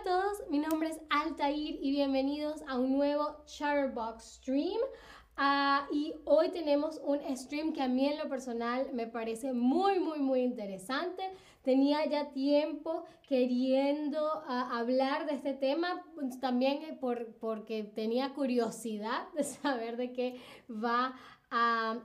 a todos, mi nombre es Altair y bienvenidos a un nuevo Chatterbox Stream. Ah, y hoy tenemos un stream que a mí en lo personal me parece muy, muy, muy interesante. Tenía ya tiempo queriendo ah, hablar de este tema, pues, también eh, por, porque tenía curiosidad de saber de qué va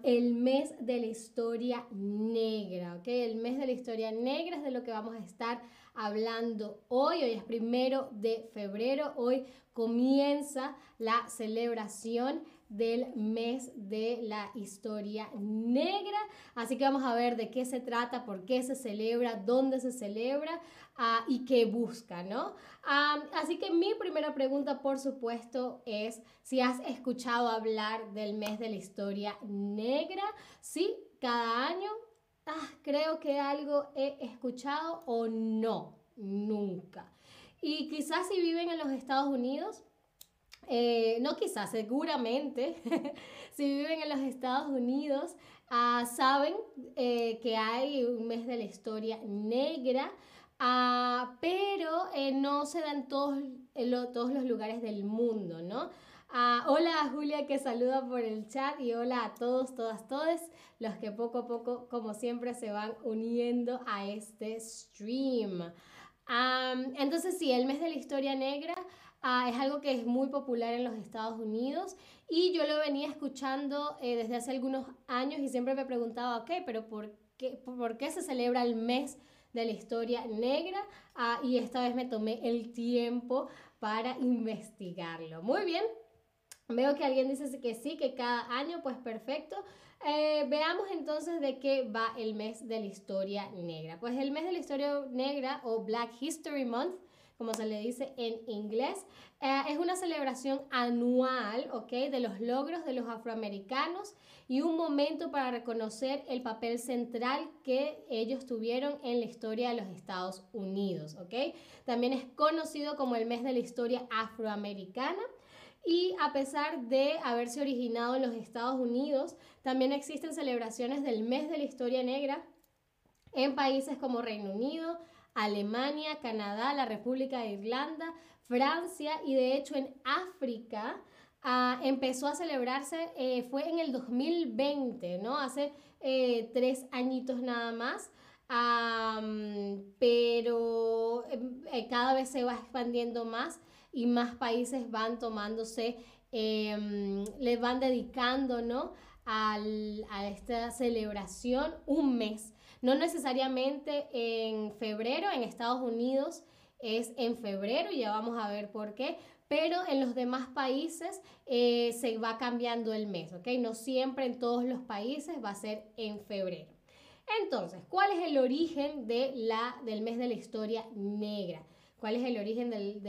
el mes de la historia negra, ¿ok? El mes de la historia negra es de lo que vamos a estar hablando hoy. Hoy es primero de febrero. Hoy comienza la celebración del mes de la historia negra. Así que vamos a ver de qué se trata, por qué se celebra, dónde se celebra uh, y qué busca, ¿no? Así que mi primera pregunta, por supuesto, es si has escuchado hablar del mes de la historia negra. Sí, cada año ah, creo que algo he escuchado o no, nunca. Y quizás si viven en los Estados Unidos, eh, no quizás, seguramente, si viven en los Estados Unidos, ah, saben eh, que hay un mes de la historia negra, ah, pero eh, no se dan todos, todos los lugares del mundo, ¿no? Ah, hola a Julia que saluda por el chat y hola a todos, todas, todos los que poco a poco, como siempre, se van uniendo a este stream. entonces sí, el mes de la historia negra ah, es algo que es muy popular en los Estados Unidos y yo lo venía escuchando eh, desde hace algunos años y siempre me preguntaba, ok, pero ¿por qué, por qué se celebra el mes de la historia negra? Ah, y esta vez me tomé el tiempo para investigarlo. Muy bien, Veo que alguien dice que sí, que cada año, pues perfecto. Eh, veamos entonces de qué va el mes de la historia negra. Pues el mes de la historia negra o Black History Month, como se le dice en inglés, eh, es una celebración anual, ¿ok? De los logros de los afroamericanos y un momento para reconocer el papel central que ellos tuvieron en la historia de los Estados Unidos, ¿ok? También es conocido como el mes de la historia afroamericana y a pesar de haberse originado en los Estados Unidos, también existen celebraciones del mes de la historia negra en países como Reino Unido, Alemania, Canadá, la República de Irlanda, Francia y de hecho en África ah, empezó a celebrarse, eh, fue en el 2020, ¿no? Hace eh, tres añitos nada más. pero eh, cada vez se va expandiendo más y más países van tomándose, em, les van dedicando, ¿no? Al, a esta celebración un mes. No necesariamente en febrero, en Estados Unidos es en febrero, ya vamos a ver por qué, pero en los demás países eh, se va cambiando el mes, ¿ok? No siempre en todos los países va a ser en febrero. Entonces, ¿cuál es el origen de la, del mes de la historia negra? cuál es el origen del,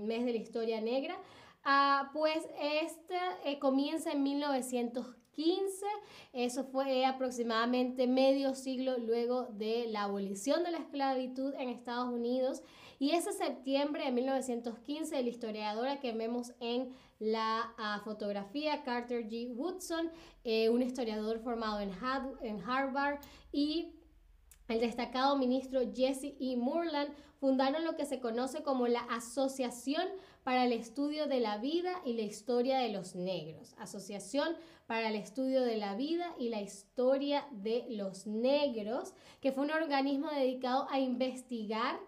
mes de la historia negra. Ah, pues este eh, comienza en 1915, eso fue aproximadamente medio siglo luego de la abolición de la esclavitud en Estados Unidos y ese septiembre de 1915 la historiadora que vemos en la ah, fotografía, Carter G. Woodson, eh, un historiador formado en, en Harvard y el destacado ministro Jesse E. Moorland fundaron lo que se conoce como la Asociación para el Estudio de la Vida y la Historia de los Negros. Asociación para el Estudio de la Vida y la Historia de los Negros, que fue un organismo dedicado a investigar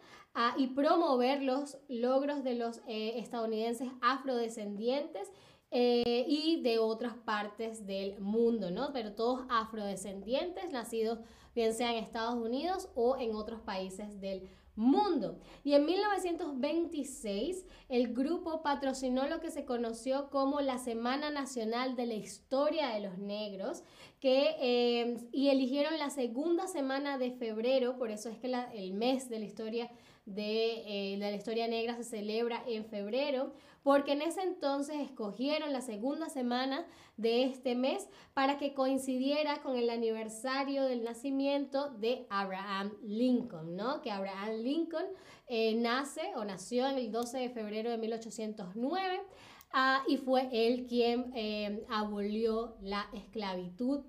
y promover los logros de los eh, estadounidenses afrodescendientes eh, y de otras partes del mundo, ¿no? Pero todos afrodescendientes, nacidos bien sea en Estados Unidos o en otros países del mundo mundo. Y en 1926 el grupo patrocinó lo que se conoció como la Semana Nacional de la Historia de los Negros, que, eh, y eligieron la segunda semana de febrero, por eso es que el mes de la historia de, eh, la historia negra se celebra en febrero, porque en ese entonces escogieron la segunda semana de este mes para que coincidiera con el aniversario del nacimiento de Abraham Lincoln, ¿no? Que Abraham Lincoln eh, nace o nació en el 12 de febrero de 1809 ah, y fue él quien eh, abolió la esclavitud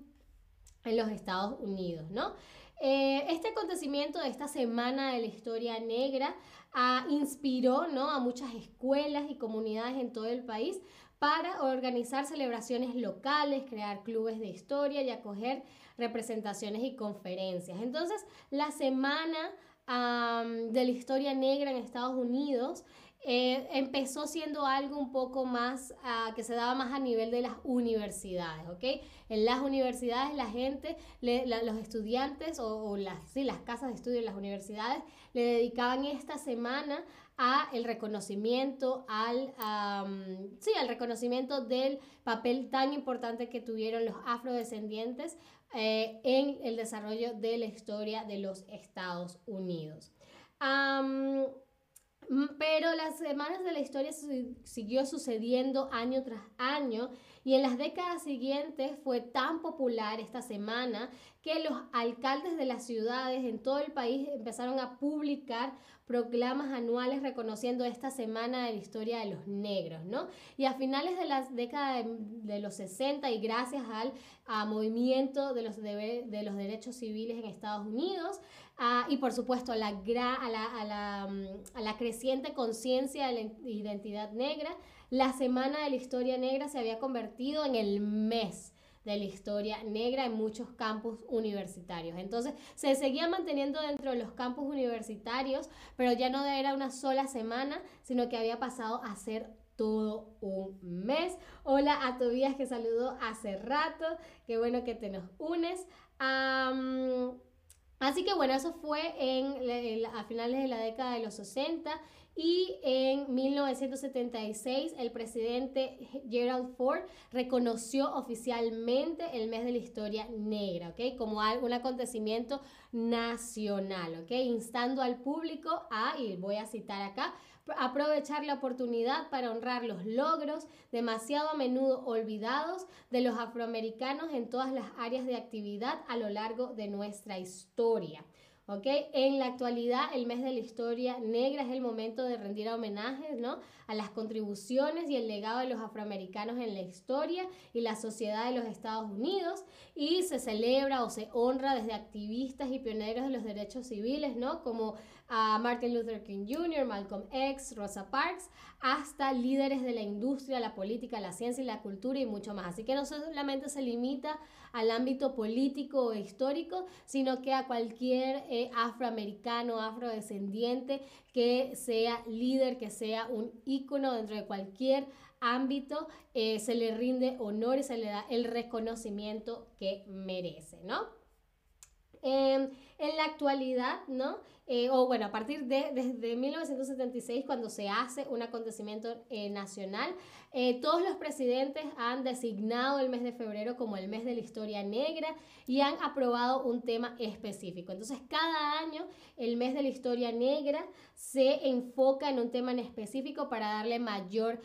en los Estados Unidos, ¿no? Eh, este acontecimiento de esta semana de la historia negra ah, inspiró ¿no? a muchas escuelas y comunidades en todo el país para organizar celebraciones locales, crear clubes de historia y acoger representaciones y conferencias. Entonces, la semana de la historia negra en Estados Unidos eh, empezó siendo algo un poco más ah, que se daba más a nivel de las universidades, ¿ok? En las universidades la gente, los estudiantes o, las, sí, las casas de estudio en las universidades le dedicaban esta semana a el reconocimiento, al, sí, al reconocimiento del papel tan importante que tuvieron los afrodescendientes eh, en el desarrollo de la historia de los Estados Unidos. Pero las semanas de la historia siguió sucediendo año tras año y en las décadas siguientes fue tan popular esta semana que los alcaldes de las ciudades en todo el país empezaron a publicar proclamas anuales reconociendo esta semana de la historia de los negros, ¿no? Y a finales de la década de, los 60 y gracias al movimiento de los, los derechos civiles en Estados Unidos y por supuesto a la, a la, a la, a la creciente conciencia de la identidad negra, la semana de la historia negra se había convertido en el mes de la historia negra en muchos campus universitarios. Entonces se seguía manteniendo dentro de los campus universitarios, pero ya no era una sola semana, sino que había pasado a ser todo un mes. Hola a Tobías que saludó hace rato, qué bueno que te nos unes. así que bueno, eso fue en, a finales de la década de los 60 y en 1976 el presidente Gerald Ford reconoció oficialmente el mes de la historia negra, ¿ok? Como un acontecimiento nacional, ¿ok? Instando al público a, y voy a citar acá, aprovechar la oportunidad para honrar los logros demasiado a menudo olvidados de los afroamericanos en todas las áreas de actividad a lo largo de nuestra historia. ¿Ok? En la actualidad, el mes de la historia negra es el momento de rendir homenajes, ¿no? A las contribuciones y el legado de los afroamericanos en la historia y la sociedad de los Estados Unidos y se celebra o se honra desde activistas y pioneros de los derechos civiles, ¿no? Como a Martin Luther King Jr., Malcolm X, Rosa Parks, hasta líderes de la industria, la política, la ciencia y la cultura y mucho más. Así que no solamente se limita al ámbito político o histórico, sino que a cualquier eh, afroamericano, afrodescendiente que sea líder, que sea un ícono dentro de cualquier ámbito, eh, se le rinde honor y se le da el reconocimiento que merece, ¿no? Em, en la actualidad, ¿no? Eh, o bueno, a partir de desde 1976, cuando se hace un acontecimiento eh, nacional, eh, todos los presidentes han designado el mes de febrero como el mes de la historia negra y han aprobado un tema específico. Entonces, cada año el mes de la historia negra se enfoca en un tema en específico para darle mayor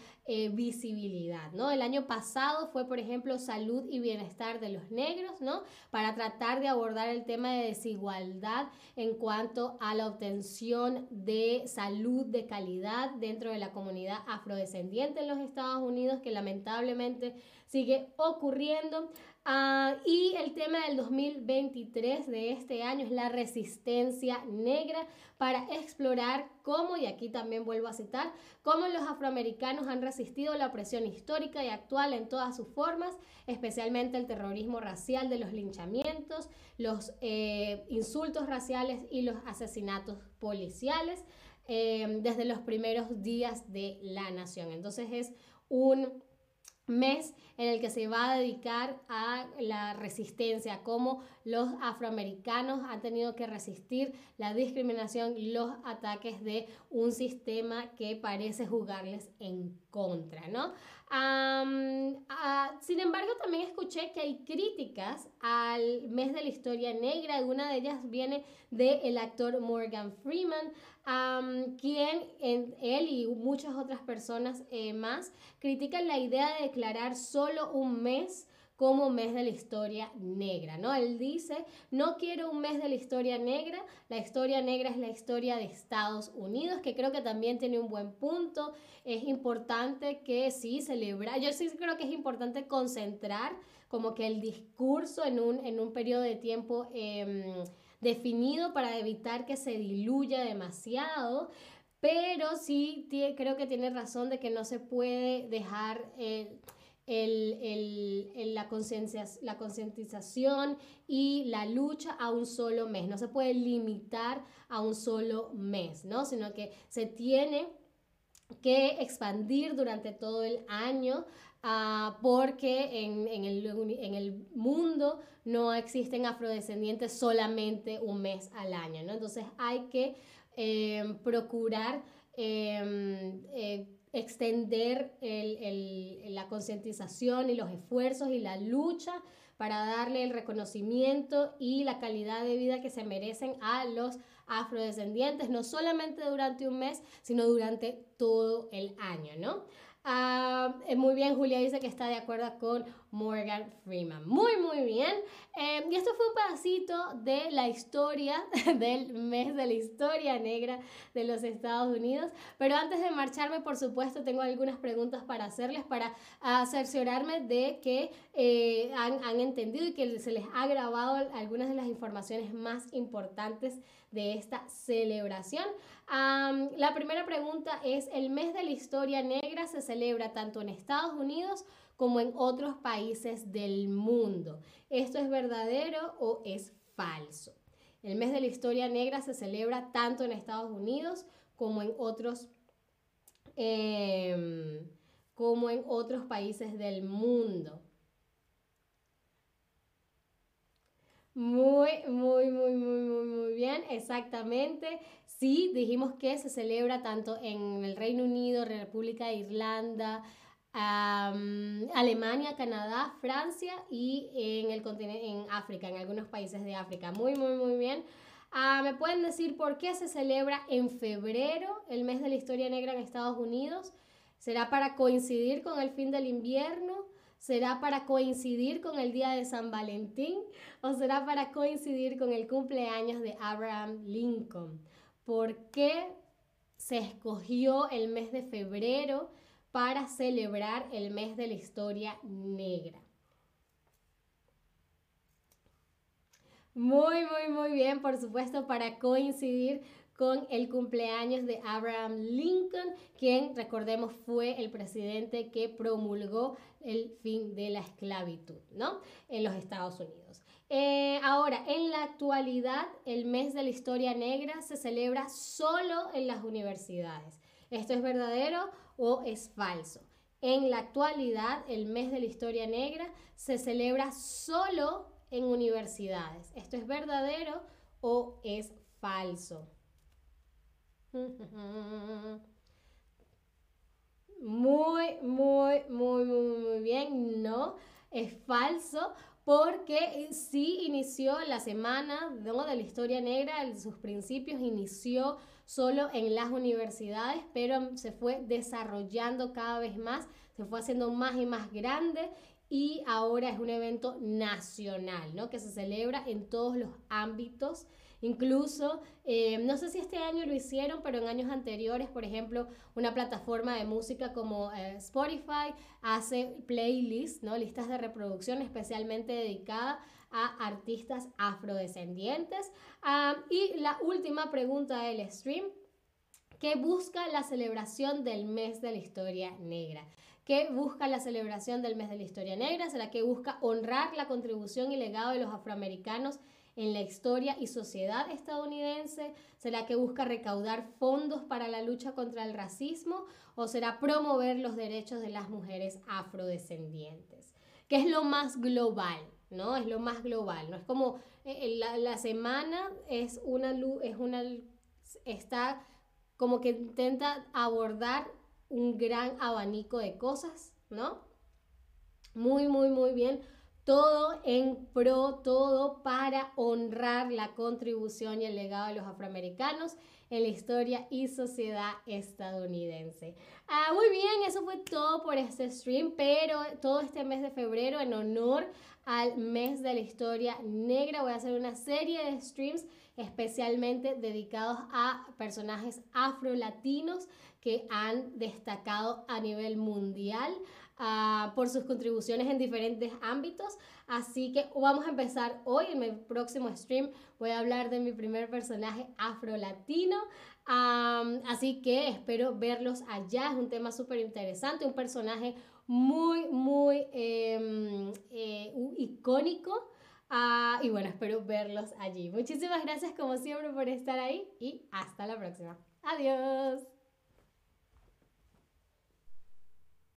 visibilidad, ¿no? El año pasado fue, por ejemplo, salud y bienestar de los negros, ¿no? Para tratar de abordar el tema de desigualdad en cuanto a la obtención de salud de calidad dentro de la comunidad afrodescendiente en los Estados Unidos, que lamentablemente sigue ocurriendo. Ah, y el tema del 2023 de este año es la resistencia negra para explorar cómo, y aquí también vuelvo a citar, cómo los afroamericanos han resistido la opresión histórica y actual en todas sus formas, especialmente el terrorismo racial de los linchamientos, los eh, insultos raciales y los asesinatos policiales eh, desde los primeros días de la nación. Entonces es un mes en el que se va a dedicar a la resistencia, cómo los afroamericanos han tenido que resistir la discriminación los ataques de un sistema que parece jugarles en contra, ¿no? sin embargo, también escuché que hay críticas al mes de la historia negra. Alguna de ellas viene del actor Morgan Freeman, quien él y muchas otras personas eh, más critican la idea de declarar solo un mes como mes de la historia negra, ¿no? Él dice, no quiero un mes de la historia negra, la historia negra es la historia de Estados Unidos, que creo que también tiene un buen punto, es importante que sí celebrar, yo sí creo que es importante concentrar como que el discurso en un, en un periodo de tiempo... Em, definido para evitar que se diluya demasiado, pero sí creo que tiene razón de que no se puede dejar... Eh, la concientización y la lucha a un solo mes. No se puede limitar a un solo mes, ¿no? Sino que se tiene que expandir durante todo el año uh, porque en, en, el, en, el, mundo no existen afrodescendientes solamente un mes al año, ¿no? Entonces hay que eh, procurar eh, eh, extender el, la concientización y los esfuerzos y la lucha para darle el reconocimiento y la calidad de vida que se merecen a los afrodescendientes, no solamente durante un mes, sino durante todo el año, ¿no? Ah, eh, muy bien, Julia dice que está de acuerdo con Morgan Freeman. Muy, muy bien. Eh, y esto fue un pedacito de la historia, del mes de la historia negra de los Estados Unidos. Pero antes de marcharme, por supuesto, tengo algunas preguntas para hacerles, para cerciorarme de que eh, han entendido y que se les ha grabado algunas de las informaciones más importantes de esta celebración. la primera pregunta es, ¿el mes de la historia negra se celebra tanto en Estados Unidos como en otros países del mundo? ¿Esto es verdadero o es falso? El mes de la historia negra se celebra tanto en Estados Unidos como en otros, em, como en otros países del mundo. Muy, muy, muy, muy, muy, muy bien, exactamente. Sí, dijimos que se celebra tanto en el Reino Unido, República de Irlanda, Alemania, Canadá, Francia y en el continente, en África, en algunos países de África. Muy, muy, muy bien. Ah, ¿Me pueden decir por qué se celebra en febrero el mes de la historia negra en Estados Unidos? ¿Será para coincidir con el fin del invierno? ¿Será para coincidir con el día de San Valentín o será para coincidir con el cumpleaños de Abraham Lincoln? ¿Por qué se escogió el mes de febrero para celebrar el mes de la historia negra? Muy, muy, muy bien, por supuesto, para coincidir con el cumpleaños de Abraham Lincoln, quien, recordemos, fue el presidente que promulgó el fin de la esclavitud, ¿no? En los Estados Unidos. Eh, ahora, en la actualidad, el mes de la historia negra se celebra solo en las universidades. ¿Esto es verdadero o es falso? En la actualidad, el mes de la historia negra se celebra solo en universidades. ¿Esto es verdadero o es falso? Muy, muy, muy, muy, muy bien. No, es falso porque sí inició la semana de la historia negra, en sus principios inició solo en las universidades, pero se fue desarrollando cada vez más, se fue haciendo más y más grande y ahora es un evento nacional, ¿no? Que se celebra en todos los ámbitos Incluso, eh, no sé si este año lo hicieron, pero en años anteriores, por ejemplo, una plataforma de música como eh, Spotify hace playlists, ¿no? listas de reproducción especialmente dedicadas a artistas afrodescendientes. Ah, y la última pregunta del stream, ¿qué busca la celebración del mes de la historia negra? ¿Qué busca la celebración del mes de la historia negra? ¿Será que busca honrar la contribución y legado de los afroamericanos en la historia y sociedad estadounidense? ¿Será que busca recaudar fondos para la lucha contra el racismo? ¿O será promover los derechos de las mujeres afrodescendientes? ¿Qué es lo más global? ¿No? Es lo más global, ¿no? Es como eh, eh, la, la semana es una luz, es una, está como que intenta abordar un gran abanico de cosas, ¿no? Muy, muy, muy bien todo en pro, todo para honrar la contribución y el legado de los afroamericanos en la historia y sociedad estadounidense. Ah, muy bien, eso fue todo por este stream, pero todo este mes de febrero en honor al mes de la historia negra voy a hacer una serie de streams especialmente dedicados a personajes afro-latinos que han destacado a nivel mundial ah, por sus contribuciones en diferentes ámbitos. Así que vamos a empezar hoy, en mi próximo stream voy a hablar de mi primer personaje afro-latino. así que espero verlos allá, es un tema súper interesante, un personaje muy, muy em, eh, icónico. Ah, y bueno, espero verlos allí. Muchísimas gracias como siempre por estar ahí y hasta la próxima. Adiós.